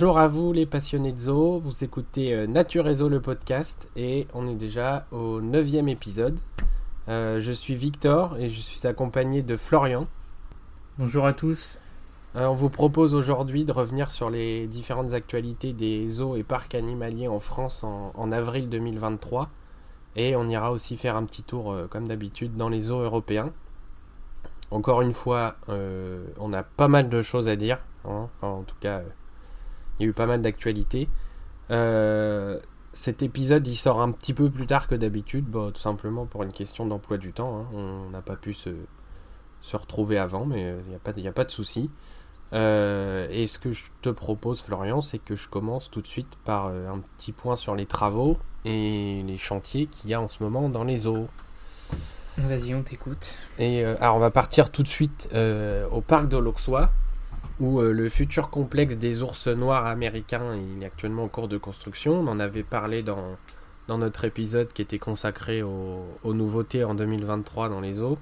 Bonjour à vous les passionnés de zoo, vous écoutez euh, Nature et Zoo le podcast et on est déjà au neuvième épisode. Euh, je suis Victor et je suis accompagné de Florian. Bonjour à tous. Euh, on vous propose aujourd'hui de revenir sur les différentes actualités des zoos et parcs animaliers en France en, en avril 2023 et on ira aussi faire un petit tour comme d'habitude dans les zoos européens. Encore une fois, on a pas mal de choses à dire, hein. en tout cas il y a eu pas mal d'actualités. Euh, cet épisode il sort un petit peu plus tard que d'habitude, tout simplement pour une question d'emploi du temps. Hein. On n'a pas pu se, se, retrouver avant, mais il n'y a, pas, a pas de souci. Euh, et ce que je te propose, Florian, c'est que je commence tout de suite par euh, un petit point sur les travaux et les chantiers qu'il y a en ce moment dans les eaux. Vas-y, on t'écoute. Et alors, on va partir tout de suite au parc de l'Auxois, où euh, le futur complexe des ours noirs américains est actuellement en cours de construction. On en avait parlé dans, dans notre épisode qui était consacré aux, nouveautés en 2023 dans les eaux.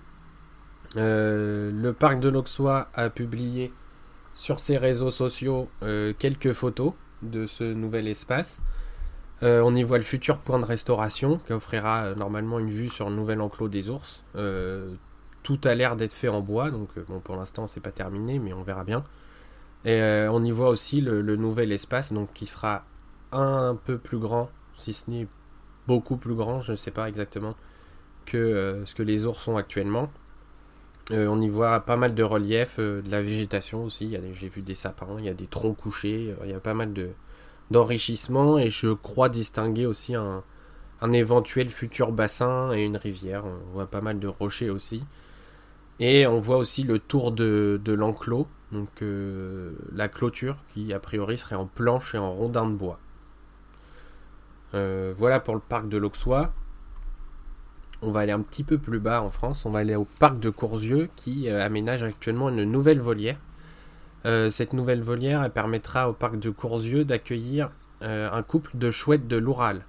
Euh, le parc de l'Auxois a publié sur ses réseaux sociaux euh, quelques photos de ce nouvel espace. on y voit le futur point de restauration qui offrira normalement une vue sur le nouvel enclos des ours. tout a l'air d'être fait en bois, donc bon pour l'instant c'est pas terminé, mais on verra bien. Et euh, on y voit aussi le, nouvel espace, donc qui sera un peu plus grand, si ce n'est beaucoup plus grand, je ne sais pas exactement, que euh, ce que les ours sont actuellement. Euh, on y voit pas mal de relief, de la végétation aussi. J'ai vu des sapins, il y a des troncs couchés, il y a pas mal de d'enrichissement et je crois distinguer aussi un, éventuel futur bassin et une rivière. On voit pas mal de rochers aussi. Et on voit aussi le tour de l'enclos donc euh, la clôture qui a priori serait en planche et en rondin de bois. Euh, voilà pour le parc de l'Auxois. On va aller un petit peu plus bas en France. On va aller au parc de Courzieux qui euh, aménage actuellement une nouvelle volière. cette nouvelle volière permettra au parc de Courzieux d'accueillir un couple de chouettes de l'Oural.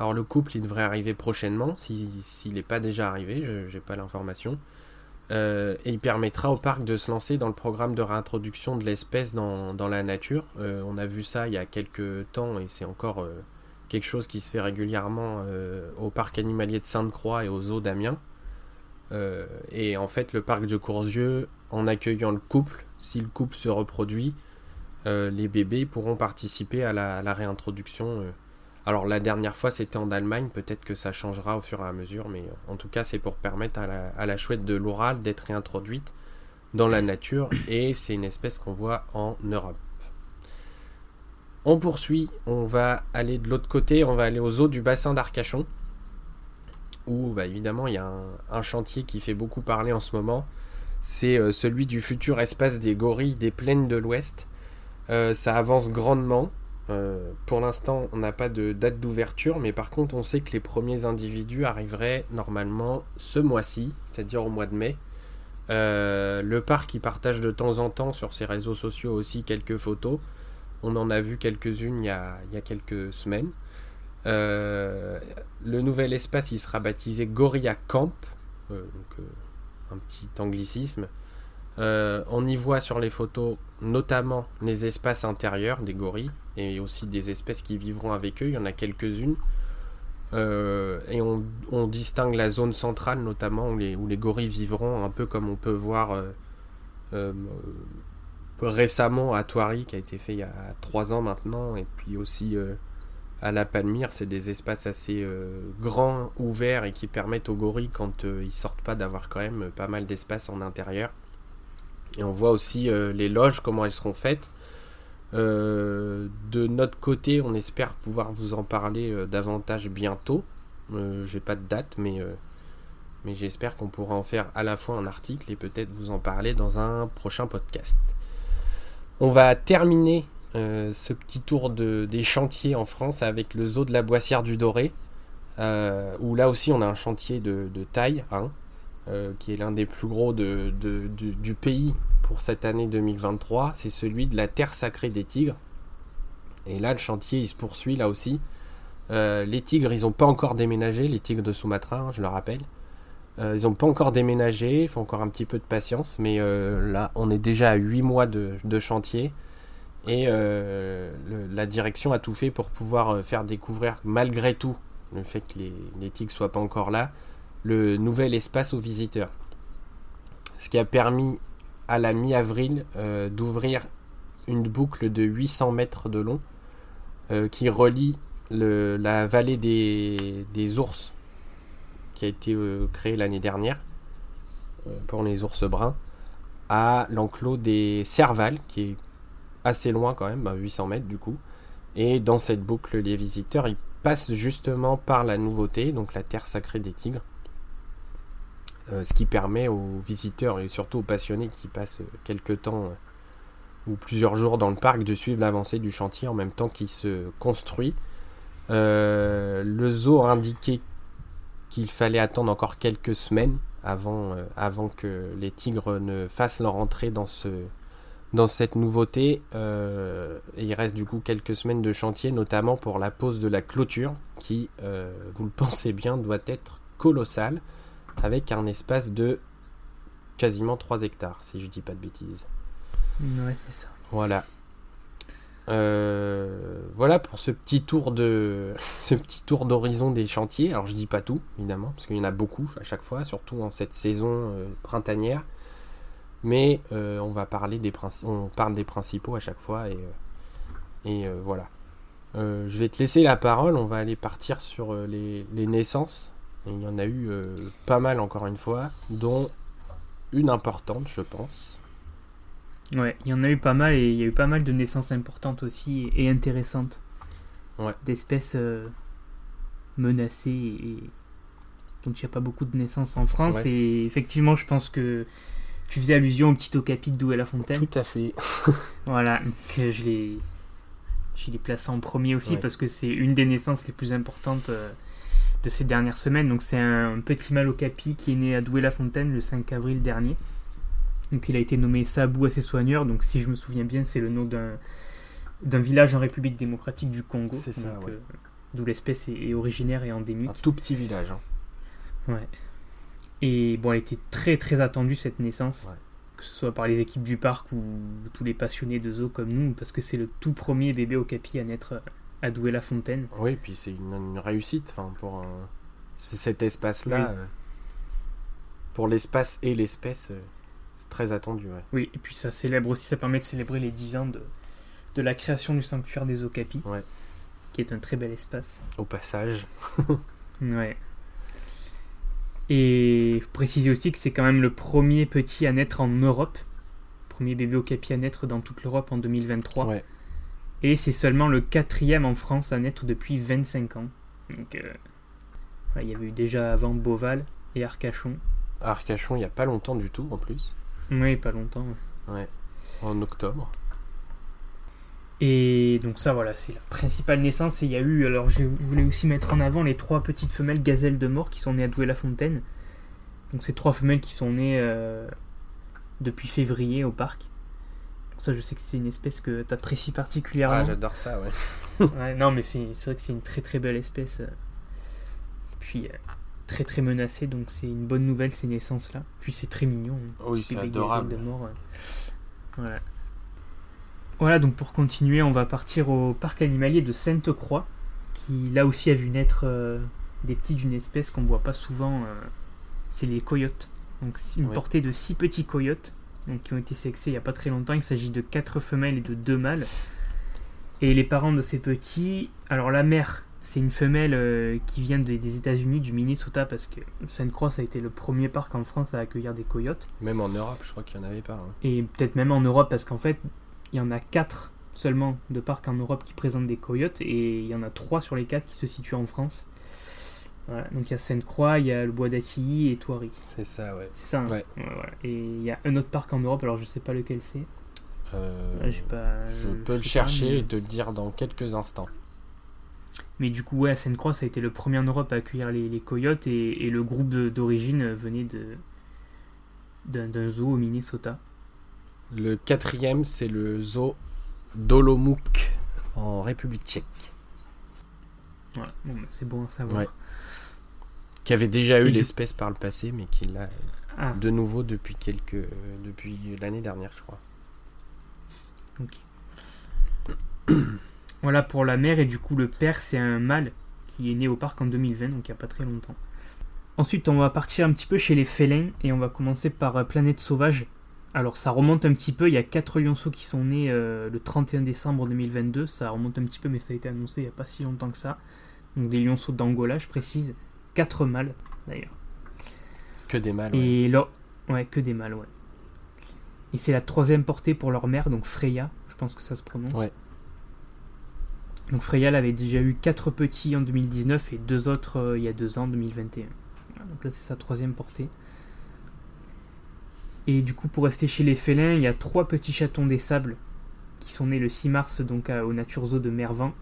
Alors le couple il devrait arriver prochainement s'il n'est pas déjà arrivé, je n'ai pas l'information. Euh, et il permettra au parc de se lancer dans le programme de réintroduction de l'espèce dans, la nature. Euh, on a vu ça il y a quelques temps et c'est encore euh, quelque chose qui se fait régulièrement au parc animalier de Sainte-Croix et aux eaux d'Amiens. et en fait, le parc de Courzieux, en accueillant le couple, si le couple se reproduit, les bébés pourront participer à la réintroduction alors la dernière fois c'était en Allemagne, peut-être que ça changera au fur et à mesure, mais en tout cas c'est pour permettre à la, chouette de l'oral d'être réintroduite dans la nature. Et c'est une espèce qu'on voit en Europe. On poursuit, on va aller de l'autre côté, on va aller aux eaux du bassin d'Arcachon, où bah, évidemment il y a un, chantier qui fait beaucoup parler en ce moment, c'est euh, celui du futur espace des gorilles des plaines de l'Ouest. Euh, ça avance grandement, euh, pour l'instant, on n'a pas de date d'ouverture, mais par contre, on sait que les premiers individus arriveraient normalement ce mois-ci, c'est-à-dire au mois de mai. Euh, le parc y partage de temps en temps sur ses réseaux sociaux aussi quelques photos. On en a vu quelques-unes il, y a quelques semaines. Euh, le nouvel espace il sera baptisé Gorilla Camp, un petit anglicisme. On y voit sur les photos notamment les espaces intérieurs des gorilles et aussi des espèces qui vivront avec eux. Il y en a quelques-unes. Euh, et on, distingue la zone centrale notamment où les, gorilles vivront, un peu comme on peut voir euh, euh, récemment à Thoiry, qui a été fait il y a trois ans maintenant, et puis aussi à la Palmyre, c'est des espaces assez grands, ouverts, et qui permettent aux gorilles, quand ils sortent pas, d'avoir quand même pas mal d'espace en intérieur. Et on voit aussi les loges, comment elles seront faites. Euh, de notre côté, on espère pouvoir vous en parler euh, davantage bientôt. Euh, j'ai pas de date, mais, j'espère qu'on pourra en faire à la fois un article et peut-être vous en parler dans un prochain podcast. On va terminer ce petit tour de, des chantiers en France avec le zoo de la Boissière du Doré, où là aussi on a un chantier de, taille, hein, qui est l'un des plus gros du pays pour cette année 2023, c'est celui de la terre sacrée des tigres. Et là, le chantier, il se poursuit là aussi. Euh, les tigres, ils n'ont pas encore déménagé, les tigres de Sumatra, hein, je le rappelle. Euh, ils n'ont pas encore déménagé, il faut encore un petit peu de patience, mais euh, là, on est déjà à 8 mois de, chantier. Et euh, la direction a tout fait pour pouvoir euh, faire découvrir, malgré tout, le fait que les, les tigres soient pas encore là, le nouvel espace aux visiteurs. Ce qui a permis à la mi-avril euh, d'ouvrir une boucle de 800 mètres de long euh, qui relie la vallée des, ours qui a été euh, créée l'année dernière pour les ours bruns à l'enclos des Servales qui est assez loin quand même, bah, 800 mètres du coup. Et dans cette boucle, les visiteurs passent justement par la nouveauté, donc la terre sacrée des tigres. Euh, ce qui permet aux visiteurs et surtout aux passionnés qui passent quelques temps euh, ou plusieurs jours dans le parc de suivre l'avancée du chantier en même temps qu'il se construit. Euh, le zoo a indiqué qu'il fallait attendre encore quelques semaines avant, que les tigres ne fassent leur entrée dans, ce, dans cette nouveauté. Il reste du coup quelques semaines de chantier, notamment pour la pose de la clôture, qui, vous le pensez bien, doit être colossale, avec un espace de quasiment 3 hectares, si je dis pas de bêtises. Ouais, c'est ça. Voilà. Euh, voilà pour ce petit tour de ce petit tour d'horizon des chantiers. Alors je dis pas tout évidemment parce qu'il y en a beaucoup à chaque fois, surtout en cette saison euh, printanière. Mais euh, on va parler des on parle des principaux à chaque fois et et voilà. Je vais te laisser la parole. On va aller partir sur les, les naissances. Il y en a eu euh, pas mal encore une fois, dont une importante, je pense. Ouais, il y en a eu pas mal et il y a eu pas mal de naissances importantes aussi et intéressantes. Ouais. D'espèces euh, menacées et dont il n'y a pas beaucoup de naissances en France. Ouais. Et effectivement, je pense que tu faisais allusion au petit okapi de Douai-la-Fontaine. Tout à fait. Voilà, que je l'ai, je l'ai placé en premier aussi Ouais. parce que c'est une des naissances les plus importantes euh, de ces dernières semaines. Donc c'est un petit mâle okapi qui est né à Douai-la-Fontaine le 5 avril dernier. Donc il a été nommé Sabou à ses soigneurs. Donc si je me souviens bien, c'est le nom d'un d'un village en République démocratique du Congo. C'est ça, ouais. euh, D'où l'espèce est, est originaire et endémique. Un tout petit village. hein. Ouais. Et bon, elle était très très attendue cette naissance, Ouais. que ce soit par les équipes du parc ou tous les passionnés de zoo comme nous, parce que c'est le tout premier bébé okapi à naître à Douai-la-Fontaine. Oui, puis c'est une, une réussite pour cet espace-là. Oui. euh, pour l'espace et l'espèce, euh, c'est très attendu. Ouais. Oui, et puis ça célèbre aussi, ça permet de célébrer les 10 ans de, de la création du sanctuaire des okapis, Ouais. qui est un très bel espace. Au passage. Ouais. Et préciser aussi que c'est quand même le premier petit à naître en Europe, premier bébé okapi à naître dans toute l'Europe en 2023. Ouais. Et c'est seulement le quatrième en France à naître depuis 25 ans. Donc, euh, voilà, il y avait eu déjà avant Beauval et Arcachon. Arcachon, il n'y a pas longtemps du tout en plus. Oui, pas longtemps. Ouais. En octobre. Et donc ça, voilà, c'est la principale naissance. Et il y a eu, alors je voulais aussi mettre en avant les trois petites femelles gazelles de mort qui sont nées à Douai-la-Fontaine. Donc ces trois femelles qui sont nées euh, depuis février au parc. Ça, je sais que c'est une espèce que tu apprécies particulièrement. Ah, j'adore ça, ouais. Ouais, non, mais c'est vrai que c'est une très très belle espèce. euh. Et puis, euh, très très menacée, donc c'est une bonne nouvelle ces naissances-là. Puis c'est très mignon. un Oui, c'est adorable. De mort. Voilà. Voilà, donc pour continuer, on va partir au parc animalier de Sainte-Croix, qui là aussi a vu naître euh, des petits d'une espèce qu'on voit pas souvent. euh, c'est les coyotes. Donc une portée de six petits coyotes qui ont été sexés il y a pas très longtemps. Il s'agit de quatre femelles et de deux mâles. Et les parents de ces petits, alors la mère, c'est une femelle euh, qui vient des, des États-Unis, du Minnesota, parce que Sainte-Croix a été le premier parc en France à accueillir des coyotes. Même en Europe, je crois qu'il n'y en avait pas. hein. Et peut-être même en Europe, parce qu'en fait, il y en a quatre seulement de parcs en Europe qui présentent des coyotes, et il y en a trois sur les quatre qui se situent en France. Voilà, donc il y a Sainte-Croix, il y a le Bois d'Aquilly et Thoiry. C'est ça, ouais. C'est ça. hein Ouais. voilà. Et il y a un autre parc en Europe, alors je sais pas lequel c'est. Euh, Ouais, pas- je peux le pas, chercher mais- et te le dire dans quelques instants. Mais du coup, ouais, à Sainte-Croix, ça a été le premier en Europe à accueillir les, les coyotes et, et le groupe d'origine venait de d'un d'un zoo au Minnesota. Le quatrième, c'est le zoo d'Olomouc en République tchèque. Voilà, bon, bah, c'est bon à savoir. Ouais. Qui avait déjà eu l'espèce par le passé, mais qui l'a Ah, de nouveau depuis quelques, euh, depuis l'année dernière, je crois. Voilà pour la mère et du coup le père c'est un mâle qui est né au parc en 2020 donc il n'y a pas très longtemps. Ensuite on va partir un petit peu chez les félins et on va commencer par euh, Planète Sauvage. Alors ça remonte un petit peu, il y a 4 lionceaux qui sont nés euh, le 31 décembre 2022, ça remonte un petit peu mais ça a été annoncé il n'y a pas si longtemps que ça. Donc des lionceaux d'Angola je précise, 4 mâles d'ailleurs. Que des mâles. ouais. Et là, ouais, que des mâles, ouais. Et c'est la troisième portée pour leur mère, donc Freya, je pense que ça se prononce. Ouais. Donc Freya elle avait déjà eu quatre petits en 2019 et deux autres euh, il y a deux ans, en 2021. Voilà, donc là c'est sa troisième portée. Et du coup pour rester chez les félins, il y a trois petits chatons des sables qui sont nés le 6 mars donc à- au Nature Zoo de Mervan.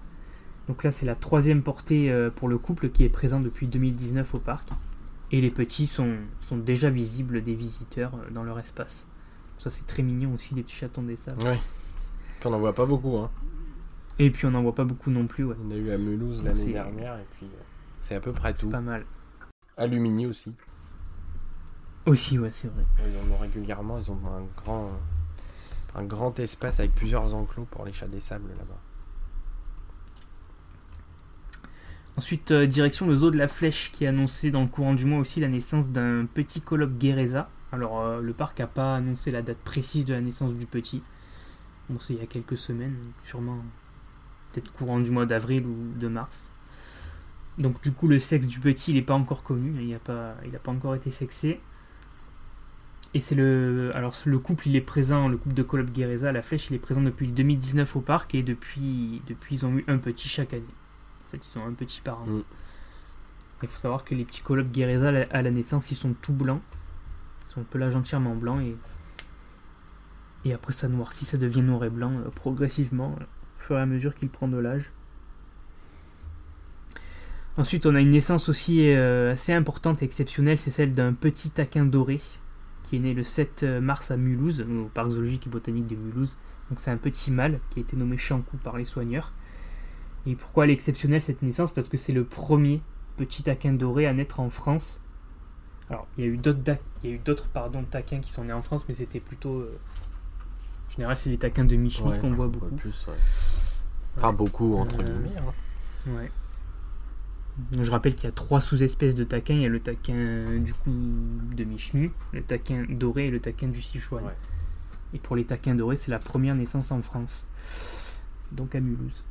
Donc là c'est la troisième portée euh, pour le couple qui est présent depuis 2019 au parc. Et les petits sont, sont déjà visibles des visiteurs euh, dans leur espace. Ça c'est très mignon aussi les petits chatons des sables. Ouais. Puis on n'en voit pas beaucoup. Hein. Et puis on n'en voit pas beaucoup non plus, ouais. On a eu à Mulhouse l'année dernière et puis euh, c'est à peu près C'est tout. pas mal. Alumini aussi. Aussi, ouais, c'est vrai. Ils en ont régulièrement, ils ont un grand, un grand espace avec plusieurs enclos pour les chats des sables là-bas. Ensuite, euh, direction le zoo de la Flèche qui a annoncé dans le courant du mois aussi la naissance d'un petit colloque Guéreza. Alors, euh, le parc n'a pas annoncé la date précise de la naissance du petit. Bon, c'est il y a quelques semaines, sûrement peut-être courant du mois d'avril ou de mars. Donc, du coup, le sexe du petit, n'est pas encore connu, il n'a pas, pas encore été sexé. Et c'est le. Alors, le couple, il est présent, le couple de colloque Guéreza la Flèche, il est présent depuis 2019 au parc et depuis, depuis ils ont eu un petit chaque année. Fait, ils ont un petit par an. Mm. Il faut savoir que les petits colobes Guéreza à la- naissance, ils sont tout blancs. Ils sont un pelage entièrement blanc et, et après ça noircit, ça devient noir et blanc euh, progressivement euh, au fur et à mesure qu'ils prennent de l'âge. Ensuite, on a une naissance aussi euh, assez importante et exceptionnelle, c'est celle d'un petit taquin doré qui est né le 7 mars à Mulhouse, au parc zoologique et botanique de Mulhouse. Donc c'est un petit mâle qui a été nommé Chancou par les soigneurs. Et pourquoi elle est exceptionnelle cette naissance? Parce que c'est le premier petit taquin doré à naître en France. Alors, il y a eu d'autres, da- il y a eu d'autres pardon, taquins qui sont nés en France, mais c'était plutôt. euh, En général, c'est les taquins de Ouais, qu'on voit ouais, beaucoup. plus, ouais. Enfin, beaucoup, entre Euh, guillemets. hein. Ouais. Donc, je rappelle qu'il y a trois sous-espèces de taquins. Il y a le taquin euh, du coup de Michenu, le taquin doré et le taquin du Sichuan. Ouais. Et pour les taquins dorés, c'est la première naissance en France. Donc à Mulhouse.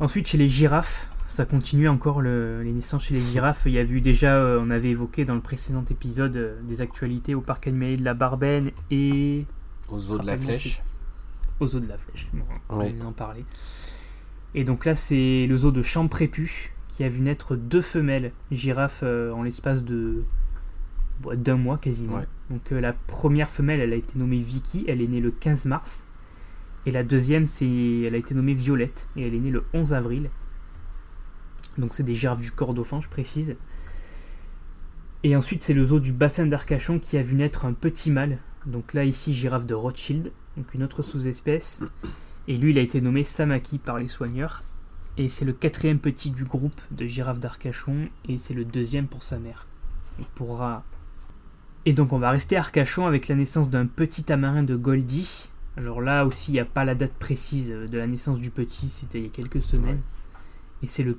Ensuite, chez les girafes, ça continue encore le- les naissances chez les girafes. Il y a eu déjà, euh, on avait évoqué dans le précédent épisode euh, des actualités au parc animalier de la Barbaine et Au zoo de la Flèche. au zoo de la Flèche. On vient d'en parler. Et donc là, c'est le zoo de Champrépu qui a vu naître deux femelles girafes euh, en l'espace de d'un mois quasiment. Ouais. Donc la première femelle, elle a été nommée Vicky, elle est née le 15 mars. Et la deuxième, c'est, elle a été nommée Violette et elle est née le 11 avril. Donc c'est des girafes du Cordofan, je précise. Et ensuite, c'est le zoo du bassin d'Arcachon qui a vu naître un petit mâle. Donc là, ici, girafe de Rothschild, donc une autre sous-espèce. Et lui, il a été nommé Samaki par les soigneurs. Et c'est le quatrième petit du groupe de girafes d'Arcachon. Et c'est le deuxième pour sa mère. Il pourra. Et donc, on va rester Arcachon avec la naissance d'un petit tamarin de Goldie. Alors là aussi, il n'y a pas la date précise de la naissance du petit, c'était il y a quelques semaines. Et c'est le,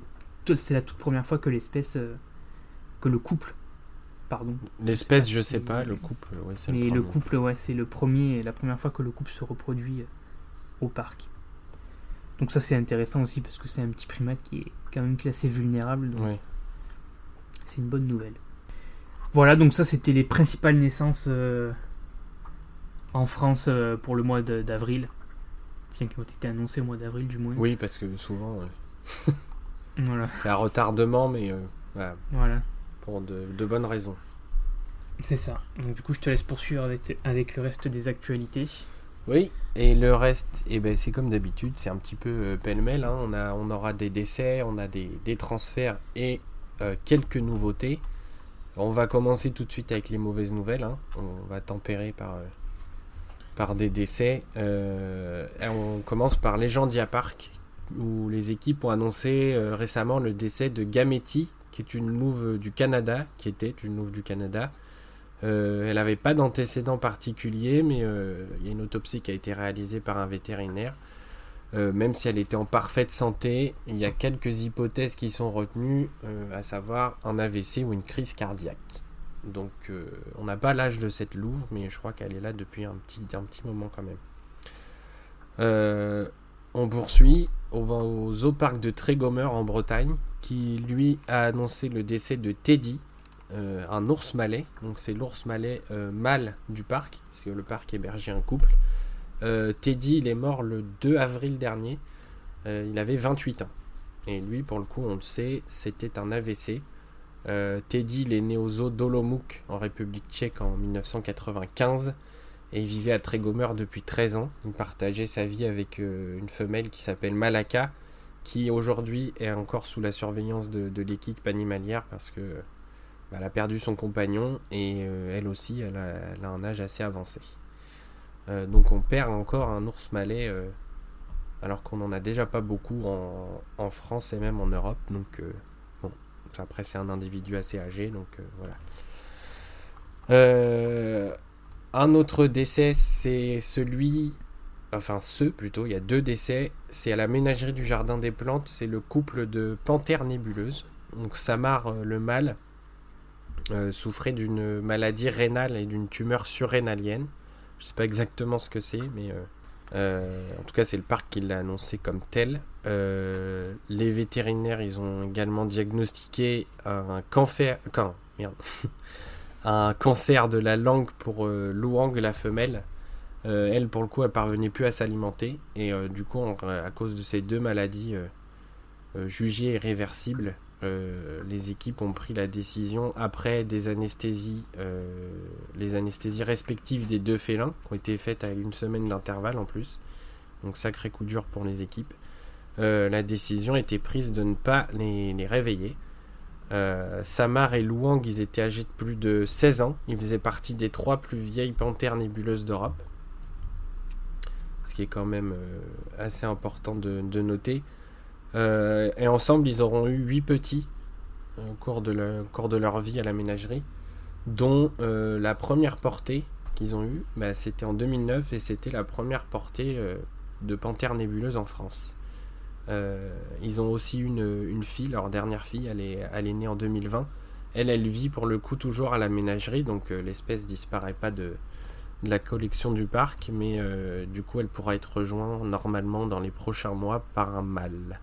c'est la toute première fois que l'espèce, euh, que le couple, pardon, L'espèce, je sais pas, le couple, ouais, c'est mais le couple, ouais, c'est le premier, la première fois que le couple se reproduit euh, au parc. Donc ça c'est intéressant aussi parce que c'est un petit primate qui est quand même classé vulnérable, donc Ouais. c'est une bonne nouvelle. Voilà, donc ça c'était les principales naissances euh, en France euh, pour le mois d'avril. Qui ont été annoncées au mois d'avril du moins. Oui, parce que souvent, euh, Voilà, c'est à retardement, mais euh, voilà, voilà, pour de, de bonnes raisons. c'est ça. Donc du coup je te laisse poursuivre avec, avec le reste des actualités. Oui, et le reste, eh ben, c'est comme d'habitude, c'est un petit peu euh, pêle-mêle. hein. On, a, on aura des décès, on a des, des transferts et euh, quelques nouveautés. On va commencer tout de suite avec les mauvaises nouvelles. hein. On va tempérer par, euh, par des décès. Euh, on commence par Legendia Park, où les équipes ont annoncé euh, récemment le décès de Gametti, qui est une louve du Canada, qui était une louve du Canada. Euh, elle n'avait pas d'antécédent particulier, mais il y a une autopsie qui a été réalisée par un vétérinaire. même si elle était en parfaite santé, il y a quelques hypothèses qui sont retenues, à savoir un AVC ou une crise cardiaque. Donc on n'a pas l'âge de cette louve, mais je crois qu'elle est là depuis un petit, moment quand même. on poursuit, on va au zoo parc de Trégomer en Bretagne, qui lui a annoncé le décès de Teddy, euh, un ours malais. Donc c'est l'ours malais euh, mâle du parc, parce que le parc hébergeait un couple. Euh, Teddy, il est mort le 2 avril dernier. il avait 28 ans. Et lui, pour le coup, on le sait, c'était un AVC. Teddy, il est né au zoo d'Olomouc en République tchèque en 1995 et il vivait à Trégomer depuis 13 ans. Il partageait sa vie avec une femelle qui s'appelle Malaka, qui aujourd'hui est encore sous la surveillance de, l'équipe animalière parce que bah, a perdu son compagnon et euh, elle aussi elle a, un âge assez avancé. Euh, donc on perd encore un ours malais euh, alors qu'on n'en a déjà pas beaucoup en, France et même en Europe. Donc après c'est un individu assez âgé donc voilà. un autre décès c'est celui enfin ceux plutôt, il y a deux décès. C'est à la ménagerie du Jardin des Plantes, c'est le couple de panthères nébuleuses. Donc Samar, euh, le mâle, euh, souffrait d'une maladie rénale et d'une tumeur surrénalienne. Je ne sais pas exactement ce que c'est, mais euh, en tout cas c'est le parc qui l'a annoncé comme tel. les vétérinaires, ils ont également diagnostiqué un cancer, un cancer de la langue pour Luang, la femelle. Euh, elle, pour le coup, elle parvenait plus à s'alimenter. Et euh, du coup, à cause de ces deux maladies euh, jugées irréversibles, les équipes ont pris la décision, après des anesthésies, les anesthésies respectives des deux félins, qui ont été faites à une semaine d'intervalle en plus. Donc, sacré coup dur pour les équipes. la décision était prise de ne pas les, réveiller. Samar et Luang, ils étaient âgés de plus de 16 ans. Ils faisaient partie des trois plus vieilles panthères nébuleuses d'Europe ce qui est quand même euh, assez important de, noter. Euh, et ensemble, ils auront eu 8 petits au cours de, leur vie à la ménagerie, dont euh, la première portée qu'ils ont eue, bah, c'était en 2009 et c'était la première portée de panthère nébuleuse en France. ils ont aussi une, une, fille, leur dernière fille, elle est, elle est née en 2020. Elle, elle vit pour le coup toujours à la ménagerie, donc l'espèce disparaît pas de, la collection du parc, mais euh, du coup elle pourra être rejointe normalement dans les prochains mois par un mâle.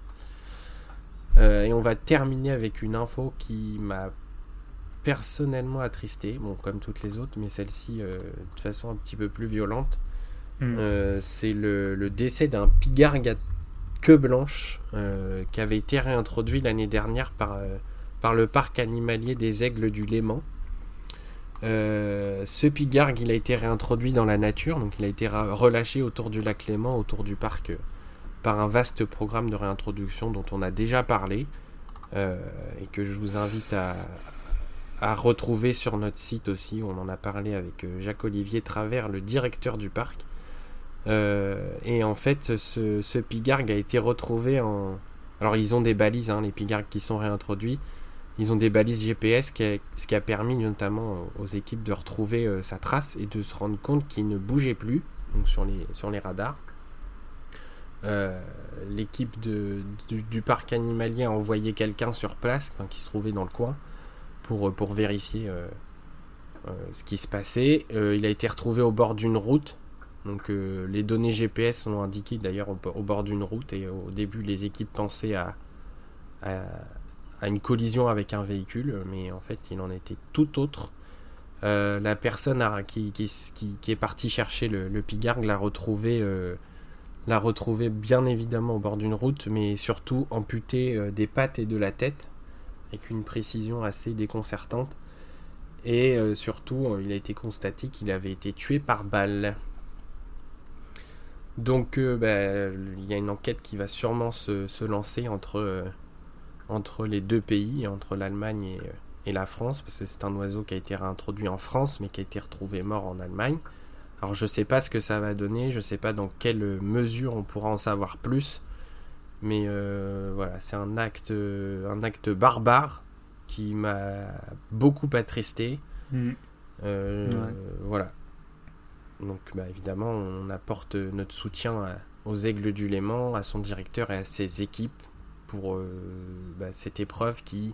Euh, et on va terminer avec une info qui m'a personnellement attristé, bon comme toutes les autres, mais celle-ci euh, de façon un petit peu plus violente. Hmm. C'est le, décès d'un pigargue à queue blanche qui avait été réintroduit l'année dernière par, par le parc animalier des Aigles du Léman. Euh, ce pigargue, il a été réintroduit dans la nature, donc il a été relâché autour du lac Léman, autour du parc, euh, par un vaste programme de réintroduction dont on a déjà parlé euh, et que je vous invite à, retrouver sur notre site aussi. On en a parlé avec Jacques-Olivier Travers, le directeur du parc. et en fait, ce, ce, pigargue a été retrouvé en. Alors, ils ont des balises, hein, les pigargues qui sont réintroduits. Ils ont des balises GPS, ce qui a permis notamment aux équipes de retrouver euh, sa trace et de se rendre compte qu'il ne bougeait plus donc sur, les, sur les radars. Euh, l'équipe du, parc animalier a envoyé quelqu'un sur place, qui se trouvait dans le coin, pour, pour vérifier euh, ce qui se passait. il a été retrouvé au bord d'une route. Donc les données GPS ont indiqué d'ailleurs au, bord d'une route et au début les équipes pensaient à, à une collision avec un véhicule, mais en fait il en était tout autre. Euh, la personne qui, qui, est partie chercher le, le pigargue l'a retrouvé, euh, l'a retrouvé bien évidemment au bord d'une route, mais surtout amputé euh, des pattes et de la tête, avec une précision assez déconcertante. Et surtout, il a été constaté qu'il avait été tué par balle. Donc, bah, il y a une enquête qui va sûrement se, se lancer entre entre les deux pays, entre l'Allemagne et, la France, parce que c'est un oiseau qui a été réintroduit en France, mais qui a été retrouvé mort en Allemagne. Alors je sais pas ce que ça va donner, je sais pas dans quelle mesure on pourra en savoir plus, mais euh, voilà, c'est un acte, un acte barbare qui m'a beaucoup attristé. Mm. Euh, voilà. Donc bah, évidemment, on apporte notre soutien aux Aigles du Léman, à son directeur et à ses équipes pour euh, bah, cette épreuve qui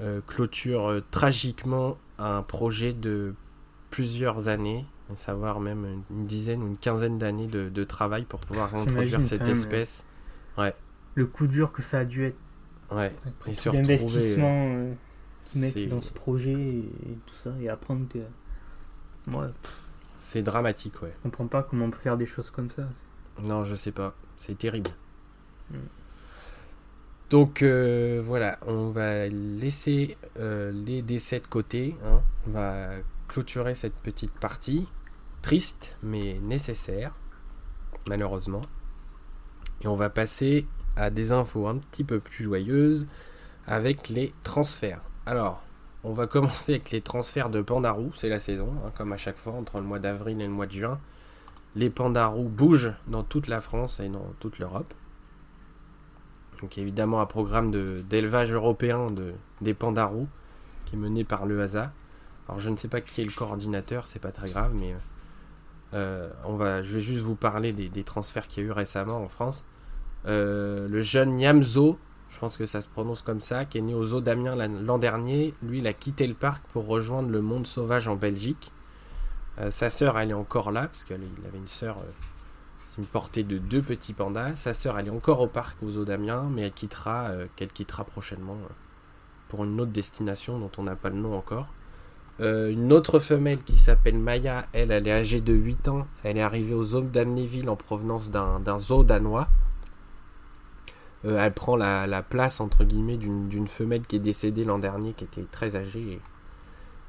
euh, clôture tragiquement un projet de plusieurs années, savoir même une dizaine ou une quinzaine d'années de, travail pour pouvoir introduire cette espèce. Ouais. Le coup dur que ça a dû être. Ouais. L'investissement qu'ils mettent dans ce projet et, tout ça, et apprendre que. Ouais. C'est dramatique, ouais. Je comprends pas comment on peut faire des choses comme ça. Non, je sais pas. C'est terrible. Mm. Donc euh, voilà, on va laisser euh, les décès de côté. Hein. On va clôturer cette petite partie. Triste, mais nécessaire, malheureusement. Et on va passer à des infos un petit peu plus joyeuses avec les transferts. Alors, on va commencer avec les transferts de Pandarou, c'est la saison, hein, comme à chaque fois, entre le mois d'avril et le mois de juin. Les Pandarous bougent dans toute la France et dans toute l'Europe. Donc évidemment un programme d'élevage européen de, des Pandarous qui est mené par le HASA. Alors je ne sais pas qui est le coordinateur, c'est pas très grave, mais euh, on va, je vais juste vous parler des, transferts qu'il y a eu récemment en France. Euh, le jeune Niamzo je pense que ça se prononce comme ça, qui est né aux eaux d'Amiens l'an dernier. Lui, il a quitté le parc pour rejoindre le monde sauvage en Belgique. Euh, sa sœur, elle est encore là, parce qu'il avait une sœur, c'est une portée de deux petits pandas. Sa sœur, elle est encore au parc aux eaux d'Amiens, mais elle quittera, qu'elle quittera prochainement pour une autre destination dont on n'a pas le nom encore. Une autre femelle qui s'appelle Maya, elle, elle est âgée de 8 ans. Elle est arrivée aux zoo d'Amnéville en provenance d'un zoo danois. Euh, elle prend la, place d'une femelle qui est décédée l'an dernier, qui était très âgée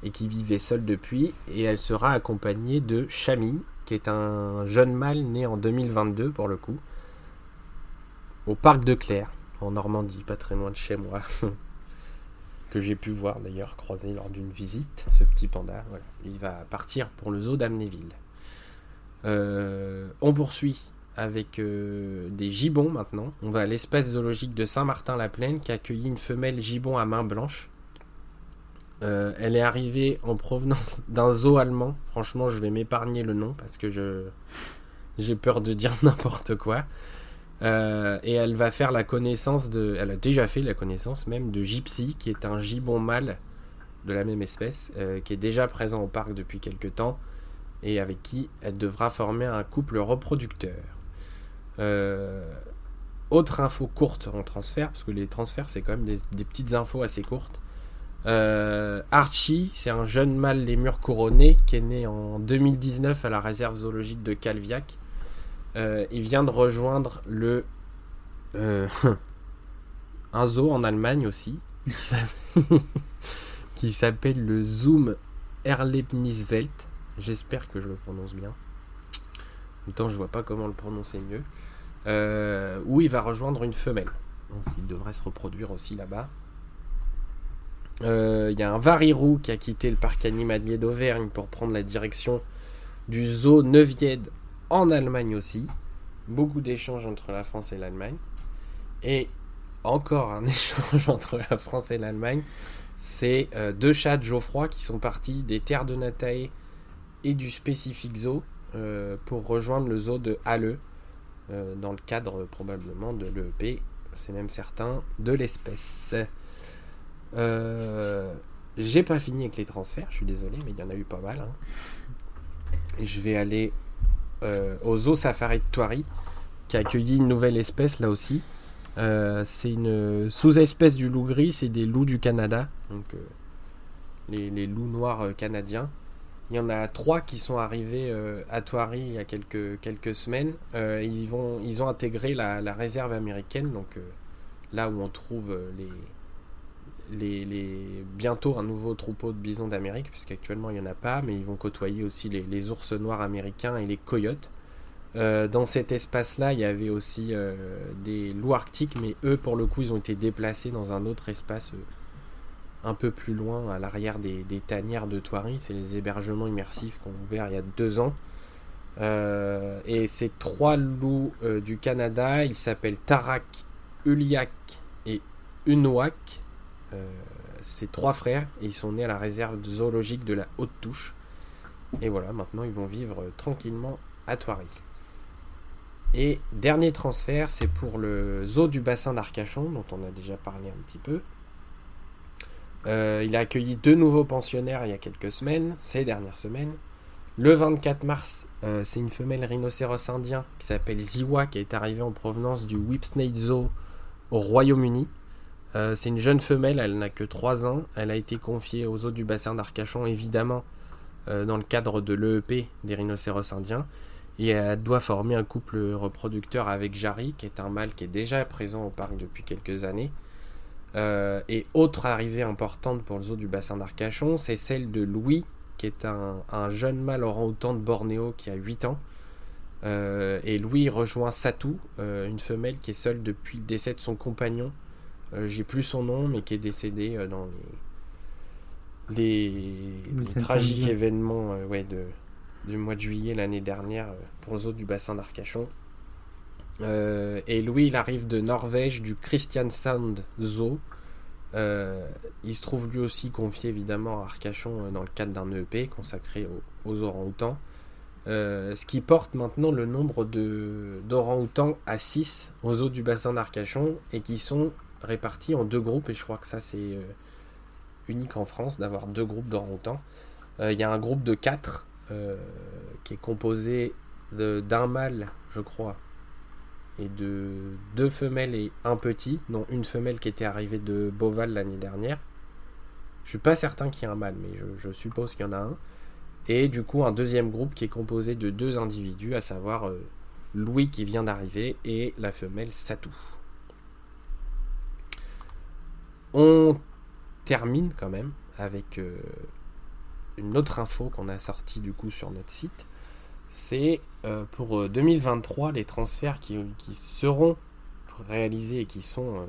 et, qui vivait seule depuis. Et elle sera accompagnée de Chami, qui est un jeune mâle né en 2022 pour le coup, au parc de Claire, en Normandie, pas très loin de chez moi. que j'ai pu voir d'ailleurs croiser lors d'une visite, ce petit panda. Il va partir pour le zoo d'Amnéville. Euh, on poursuit avec euh, des gibbons maintenant. On va à l'espace zoologique de Saint-Martin-la-Plaine qui a accueilli une femelle gibbon à main blanche. Euh, elle est arrivée en provenance d'un zoo allemand. Franchement, je vais m'épargner le nom parce que j'ai peur de dire n'importe quoi. Euh, et elle va faire la connaissance de. Elle a déjà fait la connaissance même de Gypsy, qui est un gibbon mâle de la même espèce, qui est déjà présent au parc depuis quelques temps et avec qui elle devra former un couple reproducteur. Euh, autre info courte en transfert, parce que les transferts c'est quand même des, petites infos assez courtes. Euh, Archie, c'est un jeune mâle les murs couronnés qui est né en 2019 à la réserve zoologique de Calviac. Euh, il vient de rejoindre le un zoo en Allemagne aussi qui s'appelle le Zoom Erlebniswelt. J'espère que je le prononce bien. En même temps, je vois pas comment le prononcer mieux. Euh, où il va rejoindre une femelle. Donc, il devrait se reproduire aussi là-bas. Euh, il y a un varirou qui a quitté le parc animalier d'Auvergne pour prendre la direction du zoo Neuviède en Allemagne aussi. Beaucoup d'échanges entre la France et l'Allemagne. Et encore un échange entre la France et l'Allemagne. C'est euh, deux chats de Geoffroy qui sont partis des terres de Natae et du Specific Zoo euh, pour rejoindre le zoo de Halle, euh, dans le cadre probablement de l'EP, c'est même certain, de l'espèce. J'ai pas fini avec les transferts, je suis désolé, mais il y en a eu pas mal. Hein. Je vais aller au zoo Safari de Thoiry, qui a accueilli une nouvelle espèce là aussi. c'est une sous-espèce du loup gris, c'est des loups du Canada, donc les, les, loups noirs canadiens. Il y en a trois qui sont arrivés euh, à Thoiry il y a quelques, quelques semaines. Euh, ils, vont, ils ont intégré la, réserve américaine, donc euh, là où on trouve les, les, bientôt un nouveau troupeau de bisons d'Amérique, puisqu'actuellement il n'y en a pas, mais ils vont côtoyer aussi les, ours noirs américains et les coyotes. dans cet espace-là, il y avait aussi des loups arctiques, mais eux, pour le coup, ils ont été déplacés dans un autre espace un peu plus loin, à l'arrière des, tanières de Thoiry. C'est les hébergements immersifs qu'on a ouvert il y a deux ans. Euh, et ces trois loups euh, du Canada, ils s'appellent Tarak, Uliak et Unoak. Euh, c'est trois frères et ils sont nés à la réserve zoologique de la Haute Touche. Et voilà, maintenant ils vont vivre tranquillement à Thoiry. Et dernier transfert, c'est pour le zoo du bassin d'Arcachon, dont on a déjà parlé un petit peu. Euh, il a accueilli deux nouveaux pensionnaires il y a quelques semaines, ces dernières semaines. Le 24 mars, euh, c'est une femelle rhinocéros indien qui s'appelle Ziwa qui est arrivée en provenance du Whipsnade Zoo au Royaume-Uni. Euh, c'est une jeune femelle, elle n'a que 3 ans. Elle a été confiée aux zoo du bassin d'Arcachon, évidemment, dans le cadre de l'EEP des rhinocéros indiens. Et elle doit former un couple reproducteur avec Jari, qui est un mâle qui est déjà présent au parc depuis quelques années. Euh, et autre arrivée importante pour le zoo du bassin d'Arcachon, c'est celle de Louis, qui est un, jeune mâle orang-outan de Bornéo qui a 8 ans. Euh, et Louis rejoint Satou, euh, une femelle qui est seule depuis le décès de son compagnon. J'ai plus son nom, mais qui est décédé dans les, tragiques événements ouais, de, du mois de juillet l'année dernière pour le zoo du bassin d'Arcachon. Euh, et Louis, il arrive de Norvège, du Christian Sound Zoo. Euh, il se trouve lui aussi confié évidemment à Arcachon euh, dans le cadre d'un EP consacré aux, aux orang-outans. ce qui porte maintenant le nombre d'orang-outans à 6 aux eaux du bassin d'Arcachon et qui sont répartis en deux groupes. Et je crois que ça, c'est unique en France d'avoir deux groupes d'orang-outans. Il y a un groupe de 4 qui est composé d'un mâle, je crois, et de deux femelles et un petit, dont une femelle qui était arrivée de Boval l'année dernière. Je suis pas certain qu'il y ait un mâle, mais je, suppose qu'il y en a un. Et du coup, un deuxième groupe qui est composé de deux individus, à savoir euh, Louis qui vient d'arriver et la femelle Satou. On termine quand même avec euh, une autre info qu'on a sortie du coup sur notre site c'est euh, pour 2023 euh, les transferts qui, seront réalisés et qui sont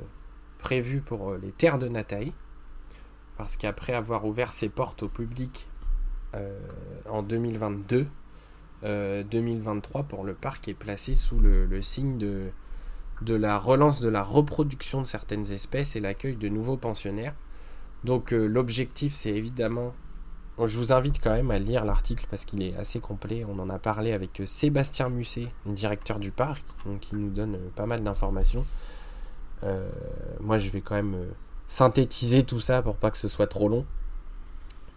prévus pour les terres de Nataï. Parce qu'après avoir ouvert ses portes au public en 2022, 2023 pour le parc est placé sous le, signe de, de la relance de la reproduction de certaines espèces et l'accueil de nouveaux pensionnaires. Donc l'objectif c'est évidemment je vous invite quand même à lire l'article parce qu'il est assez complet. On en a parlé avec euh, Sébastien Musset, directeur du parc, donc il nous donne euh, pas mal d'informations. Euh, moi, je vais quand même synthétiser tout ça pour pas que ce soit trop long.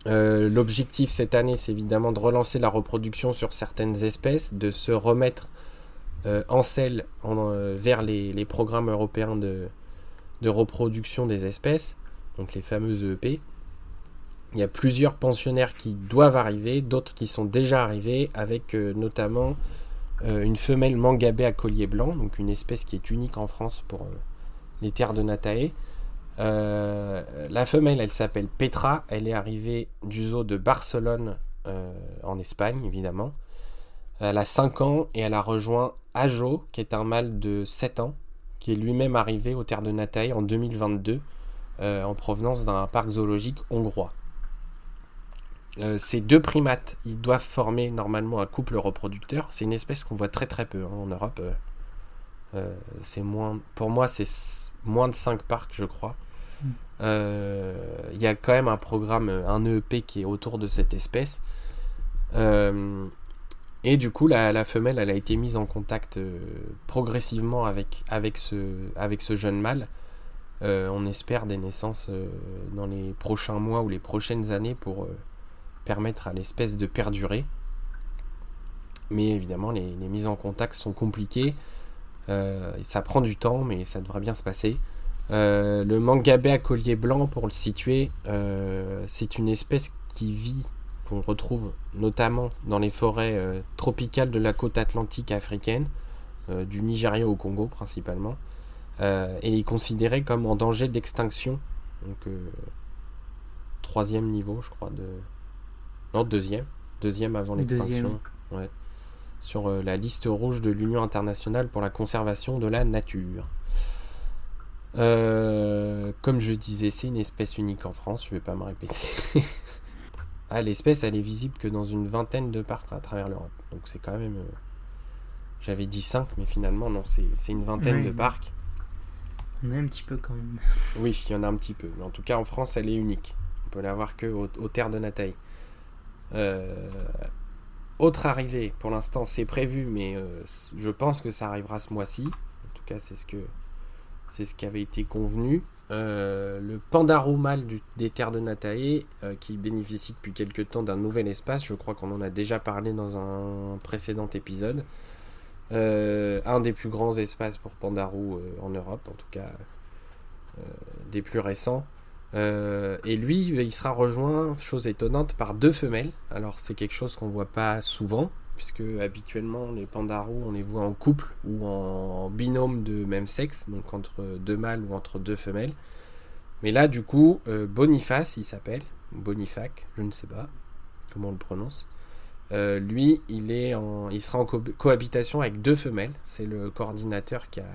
L'objectif cette année, c'est évidemment de relancer la reproduction sur certaines espèces, de se remettre en selle vers les, programmes européens de, de reproduction des espèces, donc les fameuses EP. Il y a plusieurs pensionnaires qui doivent arriver, d'autres qui sont déjà arrivés, avec euh, notamment euh, une femelle mangabé à collier blanc, donc une espèce qui est unique en France pour euh, les terres de Natae. la femelle, elle s'appelle Petra, elle est arrivée du zoo de Barcelone en Espagne, évidemment. Elle a 5 ans et elle a rejoint Ajo, qui est un mâle de 7 ans, qui est lui-même arrivé aux terres de Natae en 2022, en provenance d'un parc zoologique hongrois. Euh, ces deux primates, ils doivent former normalement un couple reproducteur. C'est une espèce qu'on voit très très peu hein, en Europe. Euh, euh, c'est moins, pour moi, c'est moins de 5 parcs, je crois. Hmm. Il y a quand même un programme, un EEP qui est autour de cette espèce. Et du coup, la, femelle, elle a été mise en contact progressivement avec, avec, ce, avec ce jeune mâle. on espère des naissances dans les prochains mois ou les prochaines années pour permettre à l'espèce de perdurer. Mais évidemment, les, mises en contact sont compliquées. Euh, ça prend du temps, mais ça devrait bien se passer. Euh, le mangabé à collier blanc, pour le situer, euh, c'est une espèce qui vit, qu'on retrouve notamment dans les forêts tropicales de la côte atlantique africaine, du Nigeria au Congo principalement, et est considéré comme en danger d'extinction. Donc, troisième niveau, je crois, de, non, deuxième. Deuxième avant l'extinction. Ouais. Sur euh, la liste rouge de l'Union internationale pour la conservation de la nature. Euh, comme je disais, c'est une espèce unique en France, je vais pas me répéter. ah, l'espèce, elle est visible que dans une vingtaine de parcs à travers l'Europe. Donc c'est quand même... Euh, j'avais dit 5, mais finalement, non, c'est une vingtaine de parcs. On a un petit peu quand même. Oui, il y en a un petit peu. Mais en tout cas, en France, elle est unique. On peut la voir que aux, terres de Nataï. Euh, autre arrivée, pour l'instant c'est prévu, mais je pense que ça arrivera ce mois-ci. En tout cas, c'est ce que c'est ce qui avait été convenu. Le Pandarou mâle des terres de Natae, qui bénéficie depuis quelques temps d'un nouvel espace. Je crois qu'on en a déjà parlé dans un précédent épisode. un des plus grands espaces pour Pandarou en Europe, en tout cas des plus récents. Euh, et lui, il sera rejoint, chose étonnante, par deux femelles. Alors c'est quelque chose qu'on voit pas souvent, puisque habituellement les pandarous, on les voit en couple ou en binôme de même sexe, donc entre deux mâles ou entre deux femelles. Mais là, du coup, euh, Boniface, il s'appelle, Bonifac, je ne sais pas comment on le prononce. Euh, lui, il, est en, il sera en cohabitation avec deux femelles. C'est le coordinateur qui a,